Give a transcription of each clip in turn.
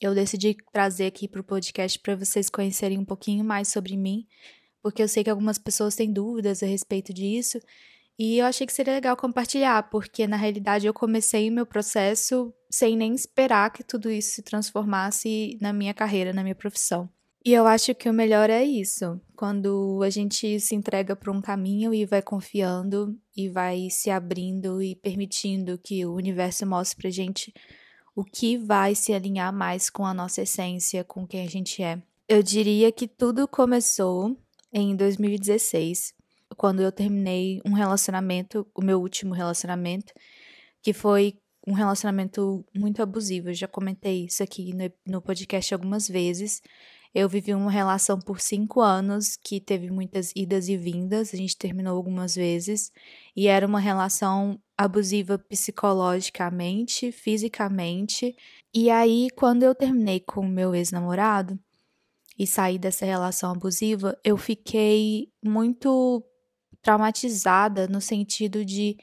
eu decidi trazer aqui para o podcast para vocês conhecerem um pouquinho mais sobre mim, porque eu sei que algumas pessoas têm dúvidas a respeito disso. E eu achei que seria legal compartilhar, porque na realidade eu comecei o meu processo sem nem esperar que tudo isso se transformasse na minha carreira, na minha profissão. E eu acho que o melhor é isso, quando a gente se entrega para um caminho e vai confiando e vai se abrindo e permitindo que o universo mostre pra gente o que vai se alinhar mais com a nossa essência, com quem a gente é. Eu diria que tudo começou em 2016, quando eu terminei um relacionamento, o meu último relacionamento, que foi um relacionamento muito abusivo. Eu já comentei isso aqui no, no podcast algumas vezes. Eu vivi uma relação por cinco anos que teve muitas idas e vindas, a gente terminou algumas vezes, e era uma relação abusiva psicologicamente, fisicamente. E aí, quando eu terminei com o meu ex-namorado e saí dessa relação abusiva, eu fiquei muito traumatizada no sentido de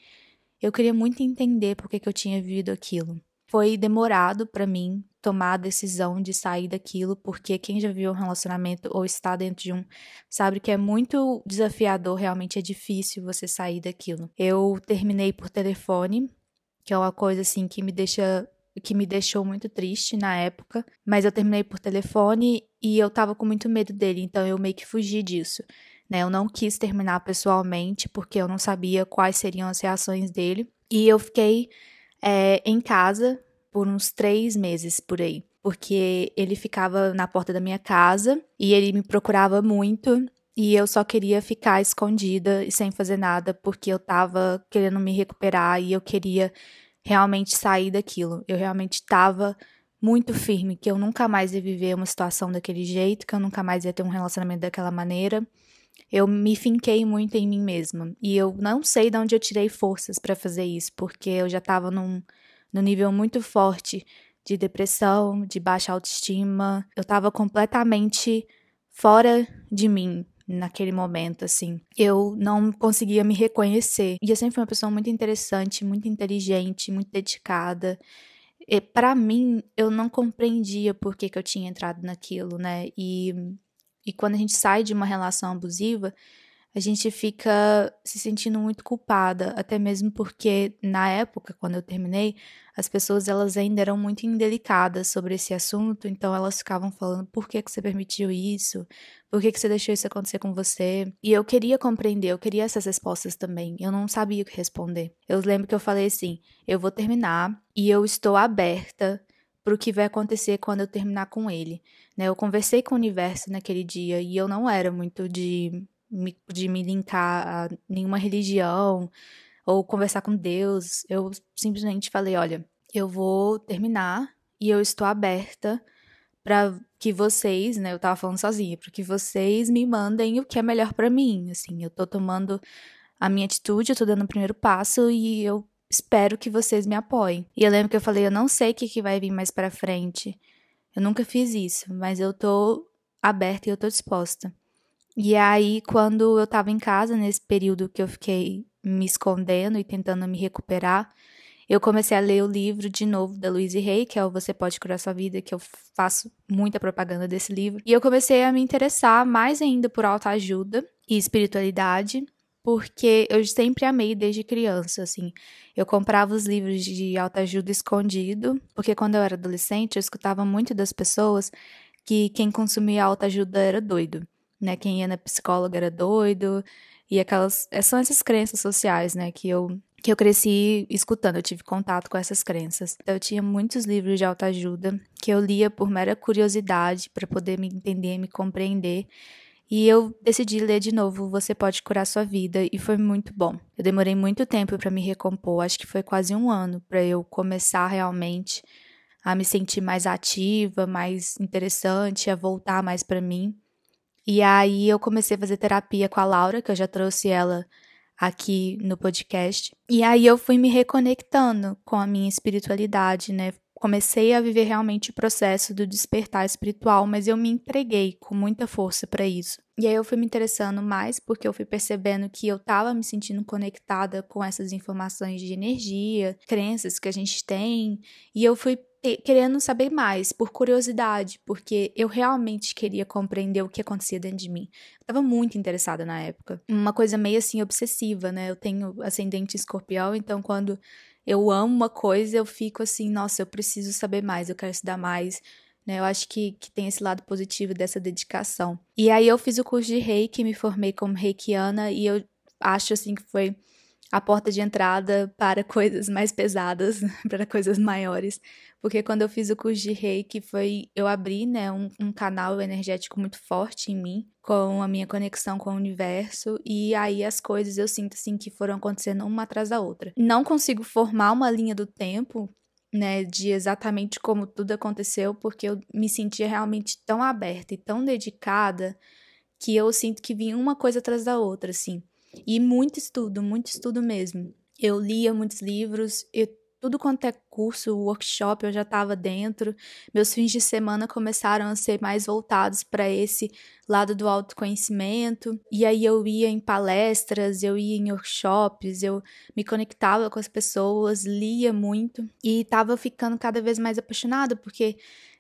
eu queria muito entender por que, que eu tinha vivido aquilo. Foi demorado para mim tomar a decisão de sair daquilo, porque quem já viu um relacionamento ou está dentro de um sabe que é muito desafiador, realmente é difícil você sair daquilo. Eu terminei por telefone, que é uma coisa assim que me deixa que me deixou muito triste na época, mas eu terminei por telefone e eu tava com muito medo dele, então eu meio que fugi disso. Né? Eu não quis terminar pessoalmente porque eu não sabia quais seriam as reações dele. E eu fiquei é, em casa por uns três meses por aí. Porque ele ficava na porta da minha casa e ele me procurava muito. E eu só queria ficar escondida e sem fazer nada, porque eu tava querendo me recuperar e eu queria realmente sair daquilo. Eu realmente tava muito firme que eu nunca mais ia viver uma situação daquele jeito, que eu nunca mais ia ter um relacionamento daquela maneira. Eu me finquei muito em mim mesma. E eu não sei de onde eu tirei forças para fazer isso, porque eu já tava num no nível muito forte de depressão, de baixa autoestima. Eu estava completamente fora de mim naquele momento, assim. Eu não conseguia me reconhecer. E eu sempre fui uma pessoa muito interessante, muito inteligente, muito dedicada. E para mim, eu não compreendia por que, que eu tinha entrado naquilo, né? E, e quando a gente sai de uma relação abusiva, a gente fica se sentindo muito culpada, até mesmo porque na época, quando eu terminei, as pessoas elas ainda eram muito indelicadas sobre esse assunto, então elas ficavam falando: "Por que que você permitiu isso? Por que que você deixou isso acontecer com você?". E eu queria compreender, eu queria essas respostas também. Eu não sabia o que responder. Eu lembro que eu falei assim: "Eu vou terminar e eu estou aberta para o que vai acontecer quando eu terminar com ele". Né? Eu conversei com o universo naquele dia e eu não era muito de de me linkar a nenhuma religião ou conversar com Deus. Eu simplesmente falei: olha, eu vou terminar e eu estou aberta para que vocês, né, eu tava falando sozinha, para que vocês me mandem o que é melhor para mim, assim, eu tô tomando a minha atitude, eu tô dando o primeiro passo e eu espero que vocês me apoiem. E eu lembro que eu falei, eu não sei o que, que vai vir mais para frente. Eu nunca fiz isso, mas eu tô aberta e eu tô disposta. E aí, quando eu tava em casa, nesse período que eu fiquei me escondendo e tentando me recuperar, eu comecei a ler o livro de novo da Louise Hay, que é o Você Pode Curar Sua Vida, que eu faço muita propaganda desse livro. E eu comecei a me interessar mais ainda por autoajuda e espiritualidade, porque eu sempre amei desde criança, assim. Eu comprava os livros de autoajuda escondido, porque quando eu era adolescente, eu escutava muito das pessoas que quem consumia autoajuda era doido, né? Quem ia na psicóloga era doido, e aquelas são essas crenças sociais, né, que eu que eu cresci escutando, eu tive contato com essas crenças. Então, eu tinha muitos livros de autoajuda que eu lia por mera curiosidade para poder me entender, me compreender. E eu decidi ler de novo Você Pode Curar Sua Vida e foi muito bom. Eu demorei muito tempo para me recompor, acho que foi quase um ano para eu começar realmente a me sentir mais ativa, mais interessante, a voltar mais para mim. E aí eu comecei a fazer terapia com a Laura, que eu já trouxe ela aqui no podcast. E aí eu fui me reconectando com a minha espiritualidade, né? Comecei a viver realmente o processo do despertar espiritual, mas eu me entreguei com muita força para isso. E aí eu fui me interessando mais porque eu fui percebendo que eu estava me sentindo conectada com essas informações de energia, crenças que a gente tem, e eu fui querendo saber mais, por curiosidade, porque eu realmente queria compreender o que acontecia dentro de mim. Eu tava muito interessada na época. Uma coisa meio assim obsessiva, né? Eu tenho ascendente escorpião, então quando eu amo uma coisa, eu fico assim, nossa, eu preciso saber mais, eu quero estudar mais. Né? Eu acho que, que tem esse lado positivo dessa dedicação. E aí eu fiz o curso de reiki, me formei como reikiana e eu acho assim que foi a porta de entrada para coisas mais pesadas, para coisas maiores. Porque quando eu fiz o curso de reiki, foi eu abri né, um, um, canal energético muito forte em mim, com a minha conexão com o universo, e aí as coisas eu sinto assim que foram acontecendo uma atrás da outra. Não consigo formar uma linha do tempo. Né, de exatamente como tudo aconteceu, porque eu me sentia realmente tão aberta e tão dedicada que eu sinto que vinha uma coisa atrás da outra, assim. E muito estudo, muito estudo mesmo. Eu lia muitos livros, eu, tudo quanto é curso, workshop, eu já estava dentro. Meus fins de semana começaram a ser mais voltados para esse lado do autoconhecimento. E aí eu ia em palestras, eu ia em workshops, eu me conectava com as pessoas, lia muito e estava ficando cada vez mais apaixonada, porque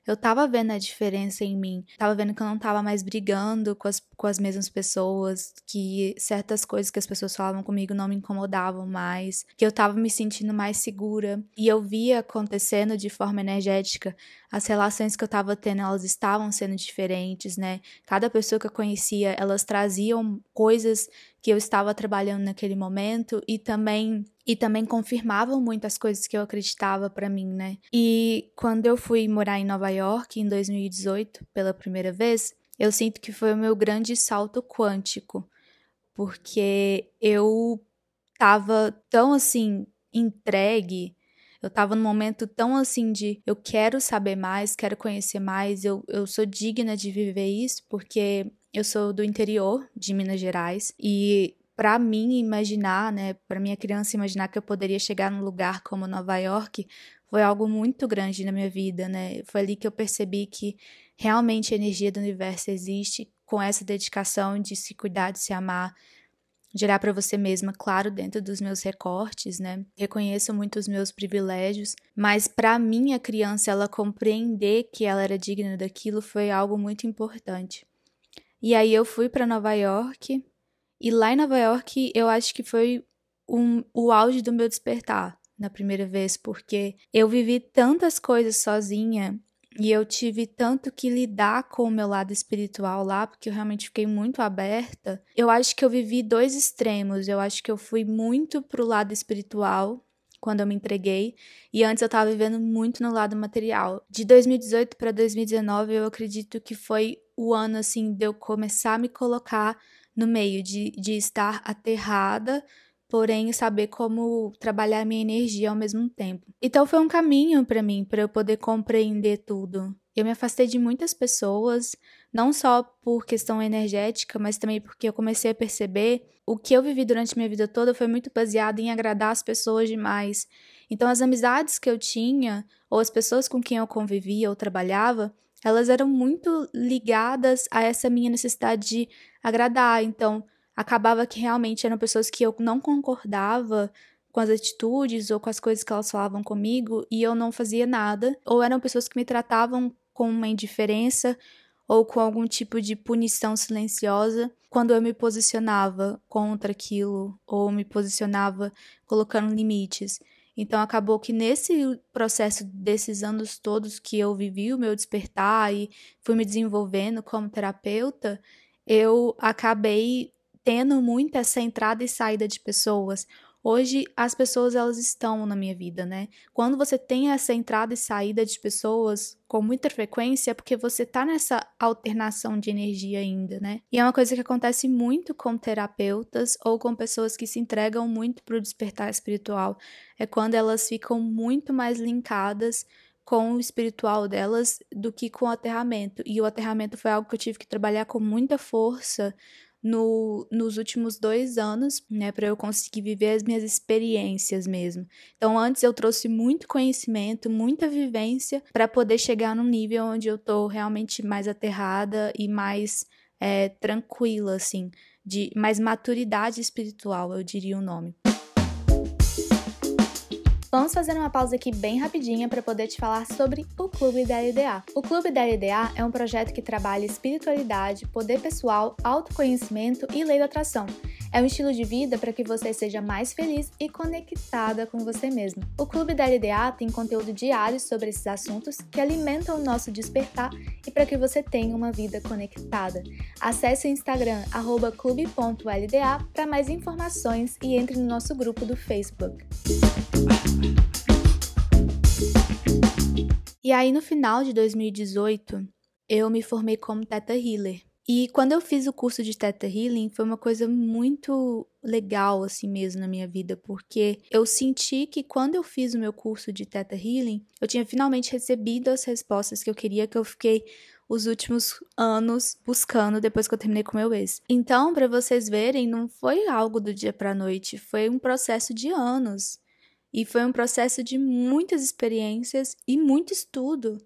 eu tava vendo a diferença em mim. Tava vendo que eu não tava mais brigando com as, com as mesmas pessoas, que certas coisas que as pessoas falavam comigo não me incomodavam mais, que eu tava me sentindo mais segura. E eu via acontecendo de forma energética as relações que eu tava tendo, elas estavam sendo diferentes, né? Cada pessoa que eu conhecia, elas traziam coisas que eu estava trabalhando naquele momento e também e também confirmavam muitas coisas que eu acreditava para mim, né? E quando eu fui morar em Nova York em 2018 pela primeira vez, eu sinto que foi o meu grande salto quântico, porque eu tava tão assim entregue, eu tava num momento tão assim de eu quero saber mais, quero conhecer mais, eu, eu sou digna de viver isso, porque eu sou do interior de Minas Gerais e para mim imaginar, né, para minha criança imaginar que eu poderia chegar num lugar como Nova York foi algo muito grande na minha vida, né? Foi ali que eu percebi que realmente a energia do universo existe com essa dedicação de se cuidar, de se amar, de olhar para você mesma, claro, dentro dos meus recortes, né? Reconheço muito os meus privilégios, mas para minha criança ela compreender que ela era digna daquilo foi algo muito importante. E aí eu fui para Nova York, e lá em Nova York, eu acho que foi um, o auge do meu despertar na primeira vez, porque eu vivi tantas coisas sozinha e eu tive tanto que lidar com o meu lado espiritual lá, porque eu realmente fiquei muito aberta. Eu acho que eu vivi dois extremos. Eu acho que eu fui muito pro lado espiritual quando eu me entreguei, e antes eu estava vivendo muito no lado material. De 2018 para 2019, eu acredito que foi o ano assim de eu começar a me colocar no meio de, de estar aterrada, porém saber como trabalhar minha energia ao mesmo tempo. Então foi um caminho para mim, para eu poder compreender tudo. Eu me afastei de muitas pessoas, não só por questão energética, mas também porque eu comecei a perceber o que eu vivi durante minha vida toda foi muito baseado em agradar as pessoas demais. Então as amizades que eu tinha, ou as pessoas com quem eu convivia ou trabalhava, elas eram muito ligadas a essa minha necessidade de agradar. Então, acabava que realmente eram pessoas que eu não concordava com as atitudes ou com as coisas que elas falavam comigo e eu não fazia nada, ou eram pessoas que me tratavam com uma indiferença ou com algum tipo de punição silenciosa quando eu me posicionava contra aquilo ou me posicionava colocando limites. Então acabou que nesse processo desses anos todos que eu vivi o meu despertar e fui me desenvolvendo como terapeuta, eu acabei tendo muito essa entrada e saída de pessoas. Hoje as pessoas elas estão na minha vida, né? Quando você tem essa entrada e saída de pessoas com muita frequência, é porque você tá nessa alternação de energia ainda, né? E é uma coisa que acontece muito com terapeutas ou com pessoas que se entregam muito pro despertar espiritual. É quando elas ficam muito mais linkadas com o espiritual delas do que com o aterramento. E o aterramento foi algo que eu tive que trabalhar com muita força no, nos últimos dois anos, né, para eu conseguir viver as minhas experiências mesmo. Então, antes eu trouxe muito conhecimento, muita vivência para poder chegar num nível onde eu tô realmente mais aterrada e mais é, tranquila, assim, de mais maturidade espiritual, eu diria o nome. Vamos fazer uma pausa aqui bem rapidinha para poder te falar sobre o Clube da LDA. O Clube da LDA é um projeto que trabalha espiritualidade, poder pessoal, autoconhecimento e lei da atração. É um estilo de vida para que você seja mais feliz e conectada com você mesmo. O Clube da LDA tem conteúdo diário sobre esses assuntos que alimentam o nosso despertar e para que você tenha uma vida conectada. Acesse o Instagram clube.lda para mais informações e entre no nosso grupo do Facebook. E aí, no final de 2018, eu me formei como Teta Healer. E quando eu fiz o curso de Teta Healing, foi uma coisa muito legal, assim mesmo, na minha vida, porque eu senti que quando eu fiz o meu curso de Teta Healing, eu tinha finalmente recebido as respostas que eu queria, que eu fiquei os últimos anos buscando depois que eu terminei com meu ex. Então, para vocês verem, não foi algo do dia para noite, foi um processo de anos. E foi um processo de muitas experiências e muito estudo.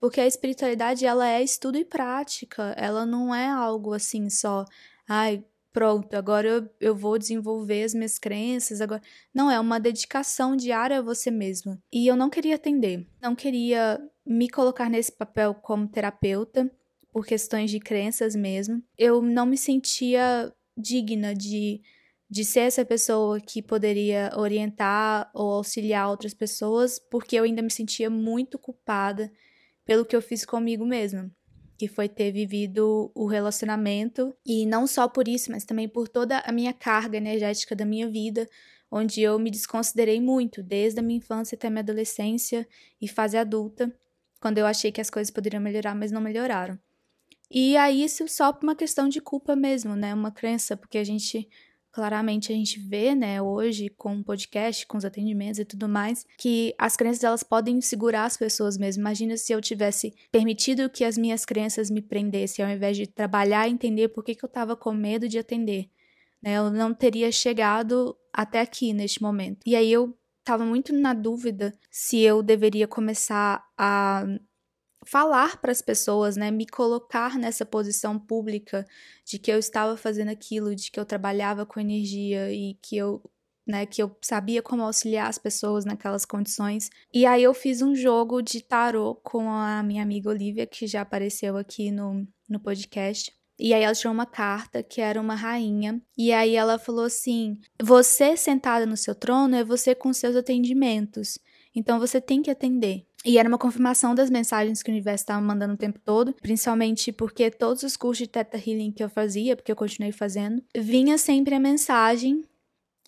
Porque a espiritualidade, ela é estudo e prática. Ela não é algo assim só, ai, pronto, agora eu, eu vou desenvolver as minhas crenças, agora... Não, é uma dedicação diária a você mesma. E eu não queria atender. Não queria me colocar nesse papel como terapeuta, por questões de crenças mesmo. Eu não me sentia digna de de ser essa pessoa que poderia orientar ou auxiliar outras pessoas, porque eu ainda me sentia muito culpada pelo que eu fiz comigo mesma, que foi ter vivido o relacionamento e não só por isso, mas também por toda a minha carga energética da minha vida, onde eu me desconsiderei muito, desde a minha infância até a minha adolescência e fase adulta, quando eu achei que as coisas poderiam melhorar, mas não melhoraram. E aí isso só por uma questão de culpa mesmo, né? Uma crença, porque a gente claramente a gente vê, né, hoje com o podcast, com os atendimentos e tudo mais, que as crenças elas podem segurar as pessoas mesmo. Imagina se eu tivesse permitido que as minhas crenças me prendessem, ao invés de trabalhar e entender por que, que eu estava com medo de atender. Né? Eu não teria chegado até aqui neste momento. E aí eu estava muito na dúvida se eu deveria começar a falar para as pessoas, né, me colocar nessa posição pública de que eu estava fazendo aquilo, de que eu trabalhava com energia e que eu, né, que eu sabia como auxiliar as pessoas naquelas condições. E aí eu fiz um jogo de tarô com a minha amiga Olivia, que já apareceu aqui no, no podcast. E aí ela tirou uma carta que era uma rainha. E aí ela falou assim: Você sentada no seu trono é você com seus atendimentos. Então você tem que atender. E era uma confirmação das mensagens que o universo estava mandando o tempo todo, principalmente porque todos os cursos de Theta Healing que eu fazia, porque eu continuei fazendo, vinha sempre a mensagem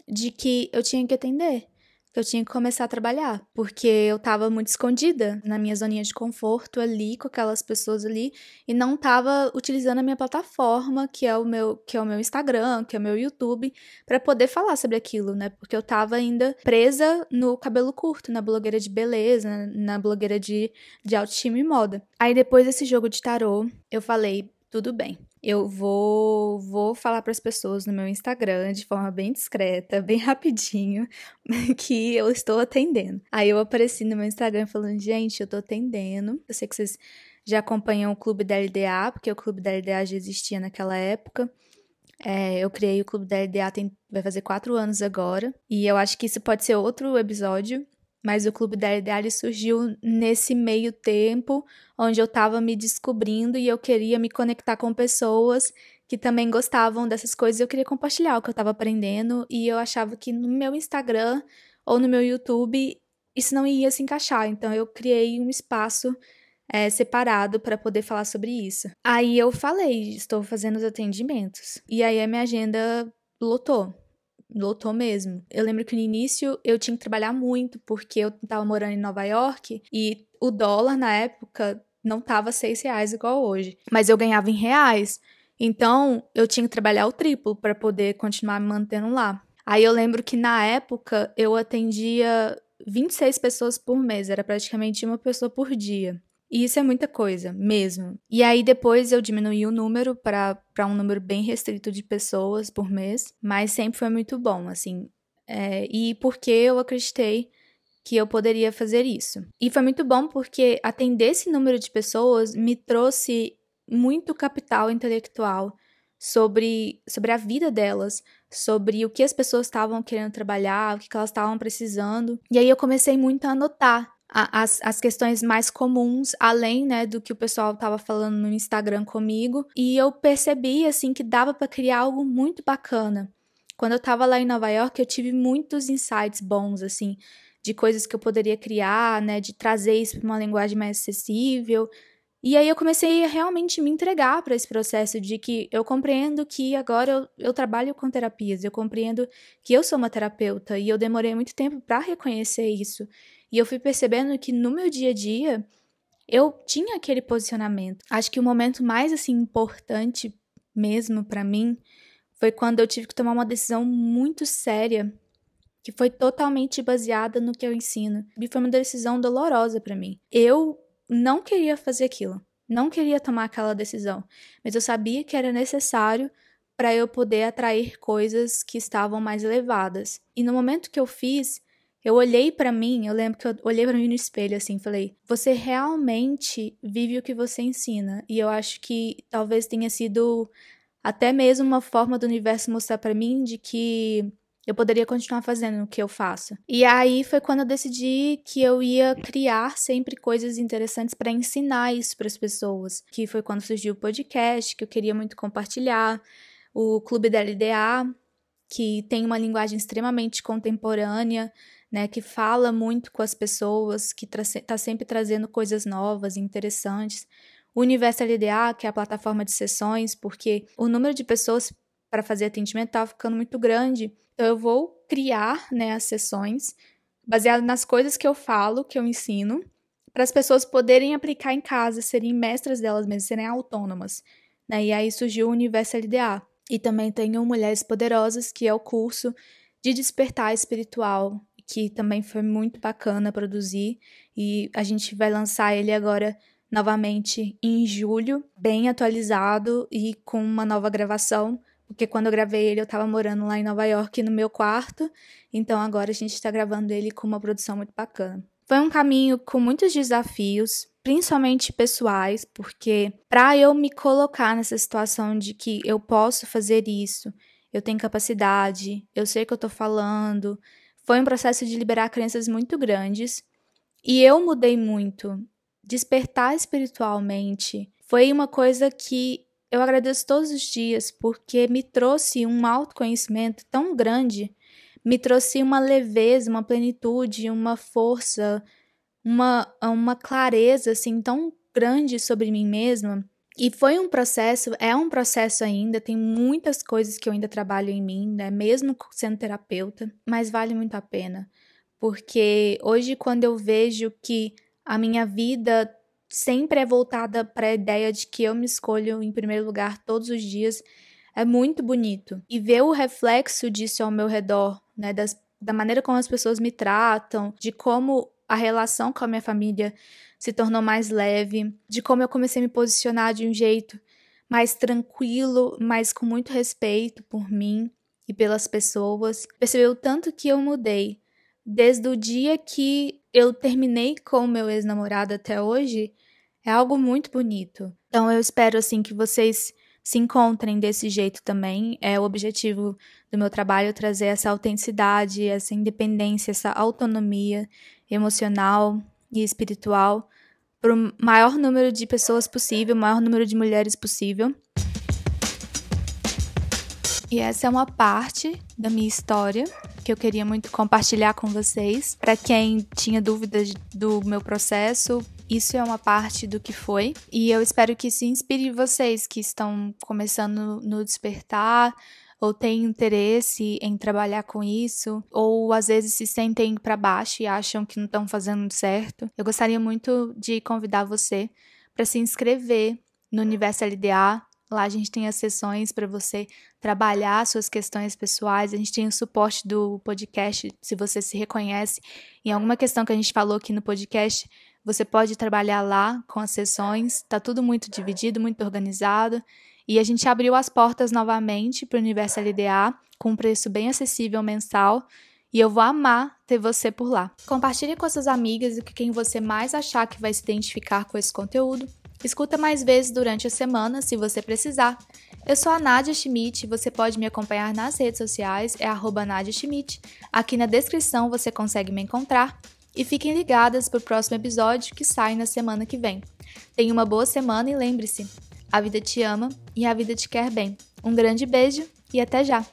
de que eu tinha que atender que eu tinha que começar a trabalhar, porque eu tava muito escondida na minha zoninha de conforto ali com aquelas pessoas ali e não tava utilizando a minha plataforma, que é o meu, que é o meu Instagram, que é o meu YouTube, para poder falar sobre aquilo, né? Porque eu tava ainda presa no cabelo curto, na blogueira de beleza, na blogueira de de autoestima e moda. Aí depois desse jogo de tarô, eu falei, tudo bem eu vou vou falar para as pessoas no meu Instagram de forma bem discreta, bem rapidinho, que eu estou atendendo. Aí eu apareci no meu Instagram falando: "Gente, eu estou atendendo. Eu sei que vocês já acompanham o Clube da LDA, porque o Clube da LDA já existia naquela época. É, eu criei o Clube da LDA tem, vai fazer quatro anos agora. E eu acho que isso pode ser outro episódio. Mas o Clube da LDA surgiu nesse meio tempo, onde eu estava me descobrindo e eu queria me conectar com pessoas que também gostavam dessas coisas. Eu queria compartilhar o que eu estava aprendendo. E eu achava que no meu Instagram ou no meu YouTube isso não ia se encaixar. Então eu criei um espaço é, separado para poder falar sobre isso. Aí eu falei, estou fazendo os atendimentos. E aí a minha agenda lotou. Lotou mesmo. Eu lembro que no início eu tinha que trabalhar muito, porque eu estava morando em Nova York e o dólar na época não tava seis reais igual hoje. Mas eu ganhava em reais. Então eu tinha que trabalhar o triplo para poder continuar me mantendo lá. Aí eu lembro que na época eu atendia 26 pessoas por mês, era praticamente uma pessoa por dia. E isso é muita coisa, mesmo. E aí depois eu diminuí o número para um número bem restrito de pessoas por mês, mas sempre foi muito bom, assim. É, e porque eu acreditei que eu poderia fazer isso. E foi muito bom porque atender esse número de pessoas me trouxe muito capital intelectual sobre, sobre a vida delas, sobre o que as pessoas estavam querendo trabalhar, o que elas estavam precisando. E aí eu comecei muito a anotar as, as questões mais comuns, além, né, do que o pessoal estava falando no Instagram comigo, e eu percebi, assim, que dava para criar algo muito bacana. Quando eu estava lá em Nova York, eu tive muitos insights bons, assim, de coisas que eu poderia criar, né, de trazer isso para uma linguagem mais acessível. E aí eu comecei a realmente me entregar para esse processo de que eu compreendo que agora eu, eu trabalho com terapias, eu compreendo que eu sou uma terapeuta e eu demorei muito tempo para reconhecer isso. E eu fui percebendo que no meu dia a dia eu tinha aquele posicionamento. Acho que o momento mais assim importante mesmo para mim foi quando eu tive que tomar uma decisão muito séria que foi totalmente baseada no que eu ensino. E foi uma decisão dolorosa para mim. Eu não queria fazer aquilo, não queria tomar aquela decisão, mas eu sabia que era necessário para eu poder atrair coisas que estavam mais elevadas. E no momento que eu fiz, eu olhei para mim, eu lembro que eu olhei para mim no espelho assim, falei: "Você realmente vive o que você ensina". E eu acho que talvez tenha sido até mesmo uma forma do universo mostrar para mim de que eu poderia continuar fazendo o que eu faço. E aí foi quando eu decidi que eu ia criar sempre coisas interessantes para ensinar isso para as pessoas. Que foi quando surgiu o podcast, que eu queria muito compartilhar, o Clube da LDA, que tem uma linguagem extremamente contemporânea, né, que fala muito com as pessoas, que está sempre trazendo coisas novas e interessantes. O Universo LDA, que é a plataforma de sessões, porque o número de pessoas para fazer atendimento estava ficando muito grande. Então eu vou criar né, as sessões baseado nas coisas que eu falo, que eu ensino, para as pessoas poderem aplicar em casa, serem mestras delas mesmas, serem autônomas. Né? E aí surgiu o Universo LDA. E também tenho Mulheres Poderosas, que é o curso de despertar espiritual que também foi muito bacana produzir e a gente vai lançar ele agora novamente em julho, bem atualizado e com uma nova gravação, porque quando eu gravei ele eu estava morando lá em Nova York no meu quarto, então agora a gente está gravando ele com uma produção muito bacana. Foi um caminho com muitos desafios, principalmente pessoais, porque para eu me colocar nessa situação de que eu posso fazer isso, eu tenho capacidade, eu sei o que eu estou falando, foi um processo de liberar crenças muito grandes e eu mudei muito. Despertar espiritualmente foi uma coisa que eu agradeço todos os dias porque me trouxe um autoconhecimento tão grande, me trouxe uma leveza, uma plenitude, uma força, uma, uma clareza assim tão grande sobre mim mesma e foi um processo, é um processo ainda, tem muitas coisas que eu ainda trabalho em mim, né, mesmo sendo terapeuta, mas vale muito a pena. Porque hoje, quando eu vejo que a minha vida sempre é voltada para a ideia de que eu me escolho em primeiro lugar todos os dias, é muito bonito. E ver o reflexo disso ao meu redor, né, das, da maneira como as pessoas me tratam, de como a relação com a minha família se tornou mais leve, de como eu comecei a me posicionar de um jeito mais tranquilo, mas com muito respeito por mim e pelas pessoas. Percebeu tanto que eu mudei. Desde o dia que eu terminei com o meu ex-namorado até hoje, é algo muito bonito. Então eu espero assim que vocês se encontrem desse jeito também. É o objetivo do meu trabalho trazer essa autenticidade, essa independência, essa autonomia emocional e espiritual para o maior número de pessoas possível, o maior número de mulheres possível. E essa é uma parte da minha história que eu queria muito compartilhar com vocês. Para quem tinha dúvidas do meu processo, isso é uma parte do que foi. E eu espero que isso inspire vocês que estão começando no despertar ou têm interesse em trabalhar com isso, ou às vezes se sentem para baixo e acham que não estão fazendo certo. Eu gostaria muito de convidar você para se inscrever no Universo LDA. Lá a gente tem as sessões para você trabalhar suas questões pessoais. A gente tem o suporte do podcast. Se você se reconhece em alguma questão que a gente falou aqui no podcast, você pode trabalhar lá com as sessões. Está tudo muito dividido, muito organizado. E a gente abriu as portas novamente para o Universo LDA com um preço bem acessível mensal. E eu vou amar ter você por lá. Compartilhe com suas amigas e com quem você mais achar que vai se identificar com esse conteúdo. Escuta mais vezes durante a semana, se você precisar. Eu sou a Nadia Schmidt, você pode me acompanhar nas redes sociais, é arroba Nadia Schmidt. Aqui na descrição você consegue me encontrar. E fiquem ligadas para o próximo episódio que sai na semana que vem. Tenha uma boa semana e lembre-se, a vida te ama e a vida te quer bem. Um grande beijo e até já!